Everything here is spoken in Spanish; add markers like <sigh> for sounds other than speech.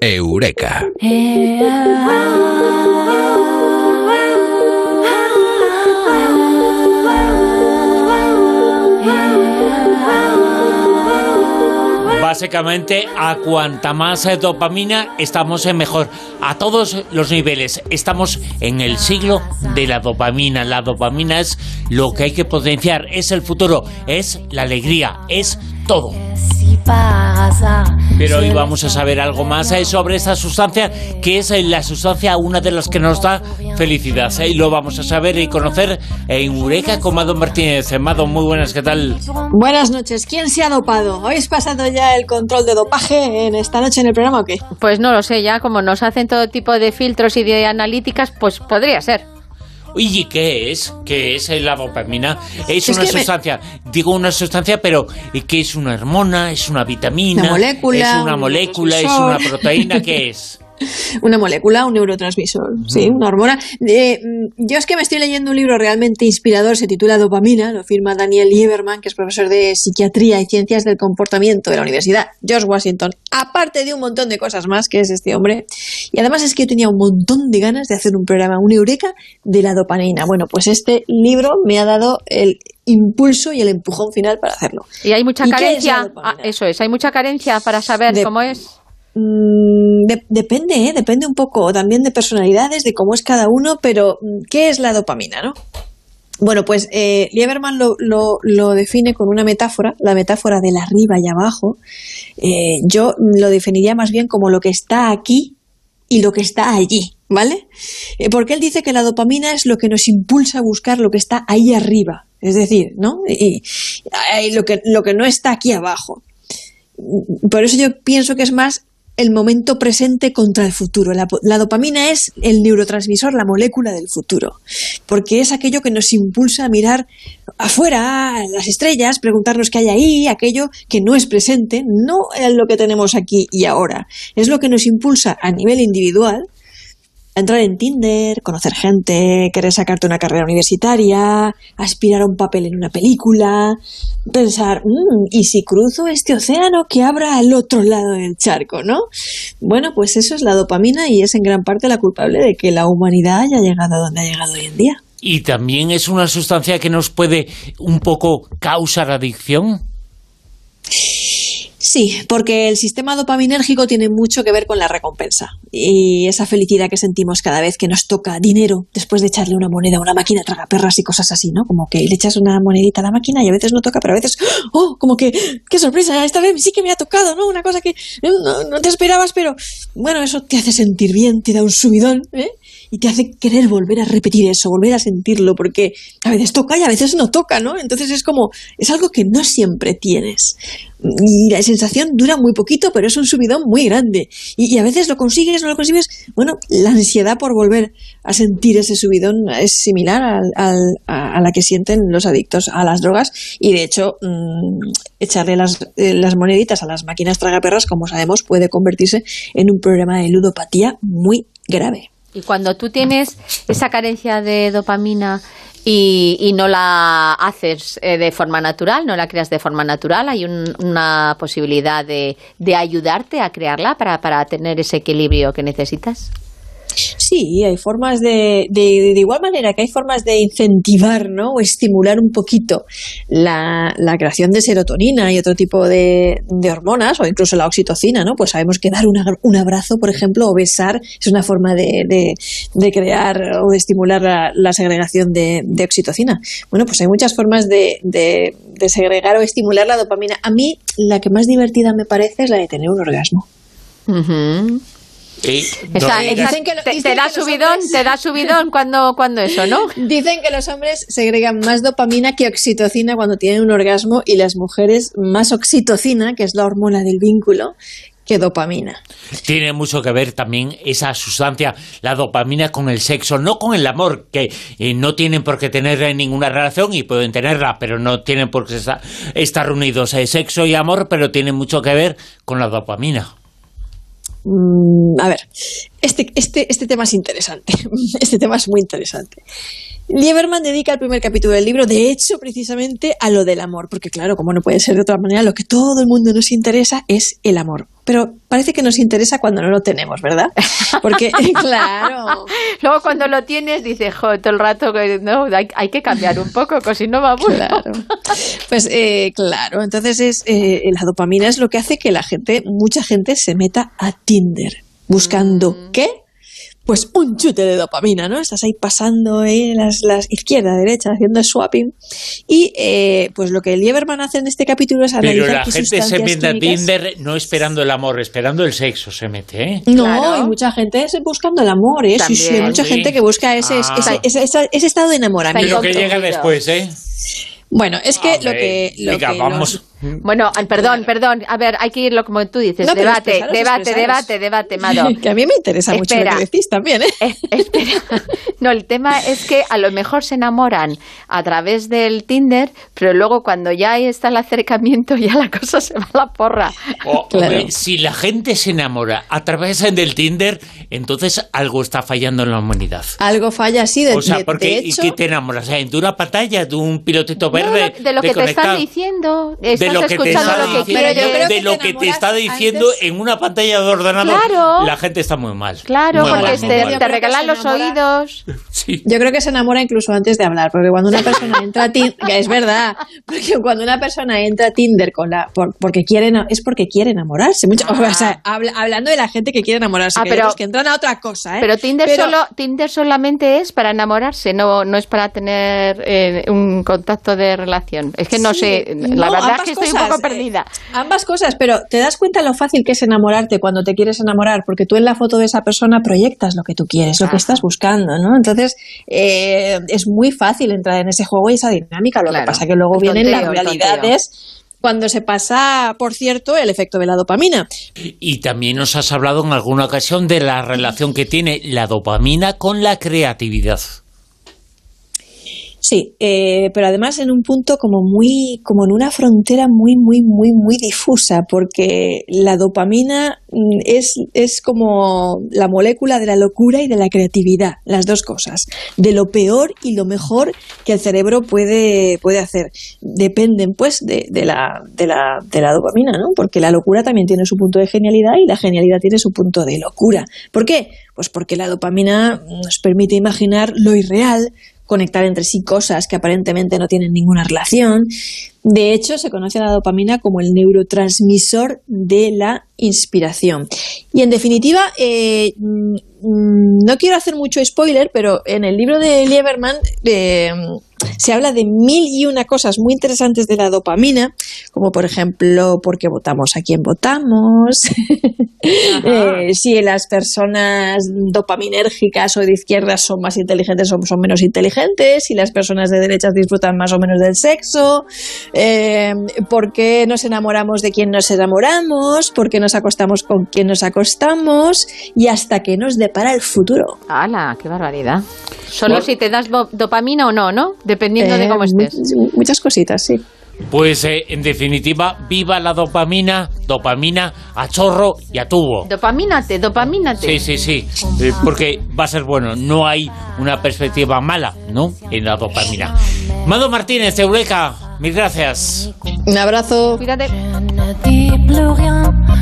Eureka. Básicamente, a cuanta más dopamina estamos en mejor. A todos los niveles. Estamos en el siglo de la dopamina. La dopamina es lo que hay que potenciar. Es el futuro. Es la alegría. Es todo. Pero hoy vamos a saber algo más eh, sobre esta sustancia, que es eh, la sustancia, una de las que nos da felicidad. Eh, y lo vamos a saber y conocer en Eureka con Mado Martínez. Mado, muy buenas, ¿qué tal? Buenas noches. ¿Quién se ha dopado? ¿Habéis pasado ya el control de dopaje en esta noche en el programa o qué? Pues no lo sé, ya como nos hacen todo tipo de filtros y de analíticas, pues podría ser. Oye, ¿qué es? ¿Qué es la dopamina? Es, una sustancia, digo una sustancia, pero ¿qué es una hormona? ¿Es una vitamina? Una molécula. ¿Es una molécula? ¿Es una proteína? ¿Qué es? <laughs> Una molécula, un neurotransmisor, sí, una hormona. Mm, yo es que me estoy leyendo un libro realmente inspirador, se titula Dopamina, lo firma Daniel Lieberman, que es profesor de Psiquiatría y Ciencias del Comportamiento de la Universidad George Washington, aparte de un montón de cosas más que es este hombre. Y además es que yo tenía un montón de ganas de hacer un programa, un eureka, de la dopamina. Bueno, pues este libro me ha dado el impulso y el empujón final para hacerlo. Y hay mucha carencia, ah, eso es, hay mucha carencia para saber cómo es. Mm, depende, ¿eh? depende un poco también de personalidades, de cómo es cada uno, pero mm, ¿qué es la dopamina, no? Bueno, pues eh, Lieberman lo, define con una metáfora, la metáfora del arriba y abajo. Eh, yo lo definiría más bien como lo que está aquí y lo que está allí, ¿vale? Eh, porque él dice que la dopamina es lo que nos impulsa a buscar lo que está ahí arriba, es decir, ¿no? Y, y lo, que, lo que no está aquí abajo. Por eso yo pienso que es más el momento presente contra el futuro. La, dopamina es el neurotransmisor, la molécula del futuro, porque es aquello que nos impulsa a mirar afuera, las estrellas, preguntarnos qué hay ahí, aquello que no es presente, no es lo que tenemos aquí y ahora. Es lo que nos impulsa a nivel individual entrar en Tinder, conocer gente, querer sacarte una carrera universitaria, aspirar a un papel en una película, pensar, mm, ¿y si cruzo este océano que abra al otro lado del charco, no? Bueno, pues eso es la dopamina y es en gran parte la culpable de que la humanidad haya llegado a donde ha llegado hoy en día. ¿Y también es una sustancia que nos puede un poco causar adicción? Sí, porque el sistema dopaminérgico tiene mucho que ver con la recompensa y esa felicidad que sentimos cada vez que nos toca dinero después de echarle una moneda a una máquina traga perras y cosas así, ¿no? Como que le echas una monedita a la máquina y a veces no toca, pero a veces, ¡oh! Como que, ¡qué sorpresa! Esta vez sí que me ha tocado, ¿no? Una cosa que no, no te esperabas, pero bueno, eso te hace sentir bien, te da un subidón, ¿eh? Y te hace querer volver a repetir eso, volver a sentirlo, porque a veces toca y a veces no toca, ¿no? Entonces es como, es algo que no siempre tienes. Y la sensación dura muy poquito, pero es un subidón muy grande. Y, a veces lo consigues, no lo consigues. Bueno, la ansiedad por volver a sentir ese subidón es similar a, la que sienten los adictos a las drogas. Y de hecho, mm, echarle las, eh, las moneditas a las máquinas tragaperras, como sabemos, puede convertirse en un problema de ludopatía muy grave. Y cuando tú tienes esa carencia de dopamina y, no la haces eh, de forma natural, no la creas de forma natural, hay una posibilidad de, ayudarte a crearla para tener ese equilibrio que necesitas. Sí, hay formas de, de, de, igual manera que hay formas de incentivar ¿no? o estimular un poquito la, la creación de serotonina y otro tipo de, de, hormonas, o incluso la oxitocina, ¿no? Pues sabemos que dar un abrazo, por ejemplo, o besar es una forma de, de crear o de estimular la, la segregación de, oxitocina. Bueno, pues hay muchas formas de, segregar o estimular la dopamina. A mí, la que más divertida me parece es la de tener un orgasmo te, da subidón, te da subidón cuando, cuando eso, ¿no? <laughs> Dicen que los hombres segregan más dopamina que oxitocina cuando tienen un orgasmo y las mujeres más oxitocina, que es la hormona del vínculo, que dopamina. Tiene mucho que ver también esa sustancia, la dopamina, con el sexo, no con el amor, que eh, no tienen por qué tener ninguna relación y pueden tenerla, pero no tienen por qué estar, unidos. Eh, sexo y amor, pero tiene mucho que ver con la dopamina. Mm, a ver, este, este, este tema es interesante. <laughs> Este tema es muy interesante. Lieberman dedica el primer capítulo del libro, de hecho, precisamente a lo del amor, porque claro, como no puede ser de otra manera, lo que todo el mundo nos interesa es el amor. pero parece que nos interesa cuando no lo tenemos, ¿verdad? Porque, <laughs> claro. Luego cuando lo tienes dices, jo, todo el rato que no, hay, que cambiar un poco, que si no va Claro. <laughs> Pues eh, claro, entonces es eh, la dopamina es lo que hace que la gente, mucha gente se meta a Tinder buscando. ¿qué? pues un chute de dopamina, ¿no? Estás ahí pasando eh, las, las izquierda, derecha, haciendo swapping. Y eh, pues lo que Lieberman hace en este capítulo es analizar Pero la gente se mete a Tinder no esperando el amor, esperando el sexo se mete, ¿eh? No, hay mucha gente buscando el amor, ¿eh? Sí, sí, hay mucha gente que busca ese, ah. ese, estado de enamoramiento. Pero que llega después, ¿eh? Bueno, es que lo que... Lo venga, vamos... Bueno, perdón, perdón. A ver, hay que irlo como tú dices. debate, debate, debate, debate, Mado. <laughs> que a mí me interesa mucho lo que decís también, ¿eh? ¿eh? espera. <laughs> No, el tema es que a lo mejor se enamoran a través del Tinder, pero luego cuando ya está el acercamiento <laughs> ya la cosa se va a la porra. si la gente se enamora a través del Tinder, entonces algo está fallando en la humanidad. Algo falla, sí. De, o sea, porque ¿y qué te enamoras? ¿De una pantalla? ¿De un pilotito verde? de lo que te están diciendo lo que te está diciendo, de lo que te está diciendo en una pantalla de ordenador, la gente está muy mal. Claro, porque te, regalan los oídos. <laughs> Yo creo que se enamora incluso antes de hablar, porque cuando una persona entra a Tinder, es verdad, porque cuando una persona entra a Tinder con la, porque quiere, es porque quiere enamorarse. Mucho, ah. hablando de la gente que quiere enamorarse, ah, que, pero, que entran a otra cosa. ¿eh? Pero Tinder solo, Tinder solamente es para enamorarse, no, no es para tener eh, un contacto de relación. Es que no sé, la verdad es que estoy un poco eh, perdida. ambas cosas, pero ¿te das cuenta lo fácil que es enamorarte cuando te quieres enamorar? Porque tú en la foto de esa persona proyectas lo que tú quieres, lo que estás buscando, ¿no? Entonces, eh, es muy fácil entrar en ese juego y esa dinámica. Lo que pasa que luego vienen las realidades cuando se pasa, por cierto, el efecto de la dopamina. Y también nos has hablado en alguna ocasión de la relación que tiene la dopamina con la creatividad. Sí, eh, pero además en un punto como muy, como en una frontera muy, muy, muy, muy difusa, porque la dopamina mm, es, es como la molécula de la locura y de la creatividad, las dos cosas, de lo peor y lo mejor que el cerebro puede, puede hacer. Dependen, pues, de, de, la, de, la, de la dopamina, ¿no? Porque la locura también tiene su punto de genialidad y la genialidad tiene su punto de locura. ¿Por qué? Pues porque la dopamina nos permite imaginar lo irreal, conectar entre sí cosas que aparentemente no tienen ninguna relación. De hecho, se conoce a la dopamina como el neurotransmisor de la inspiración. Y en definitiva, eh, mm, no quiero hacer mucho spoiler, pero en el libro de Lieberman eh, se habla de mil y una cosas muy interesantes de la dopamina, como por ejemplo, por qué votamos a quién votamos, <laughs> eh, si las personas dopaminérgicas o de izquierdas son más inteligentes o son menos inteligentes, si las personas de derechas disfrutan más o menos del sexo, eh, por qué nos enamoramos de quién nos enamoramos, por qué nos acostamos con quién nos acostamos y hasta qué nos depara el futuro. ¡Hala! ¡Qué barbaridad! Solo si te das dopamina o no, ¿no? Dependiendo de cómo eh, estés. Muchas cositas, sí. Pues eh, en definitiva, viva la dopamina, dopamina a chorro y a tubo. Dopamínate, dopamínate. Sí, sí, sí, eh, porque va a ser bueno. No hay una perspectiva mala, ¿no? En la dopamina. Mado Martínez, Eureka, mil gracias. Un abrazo. Cuídate.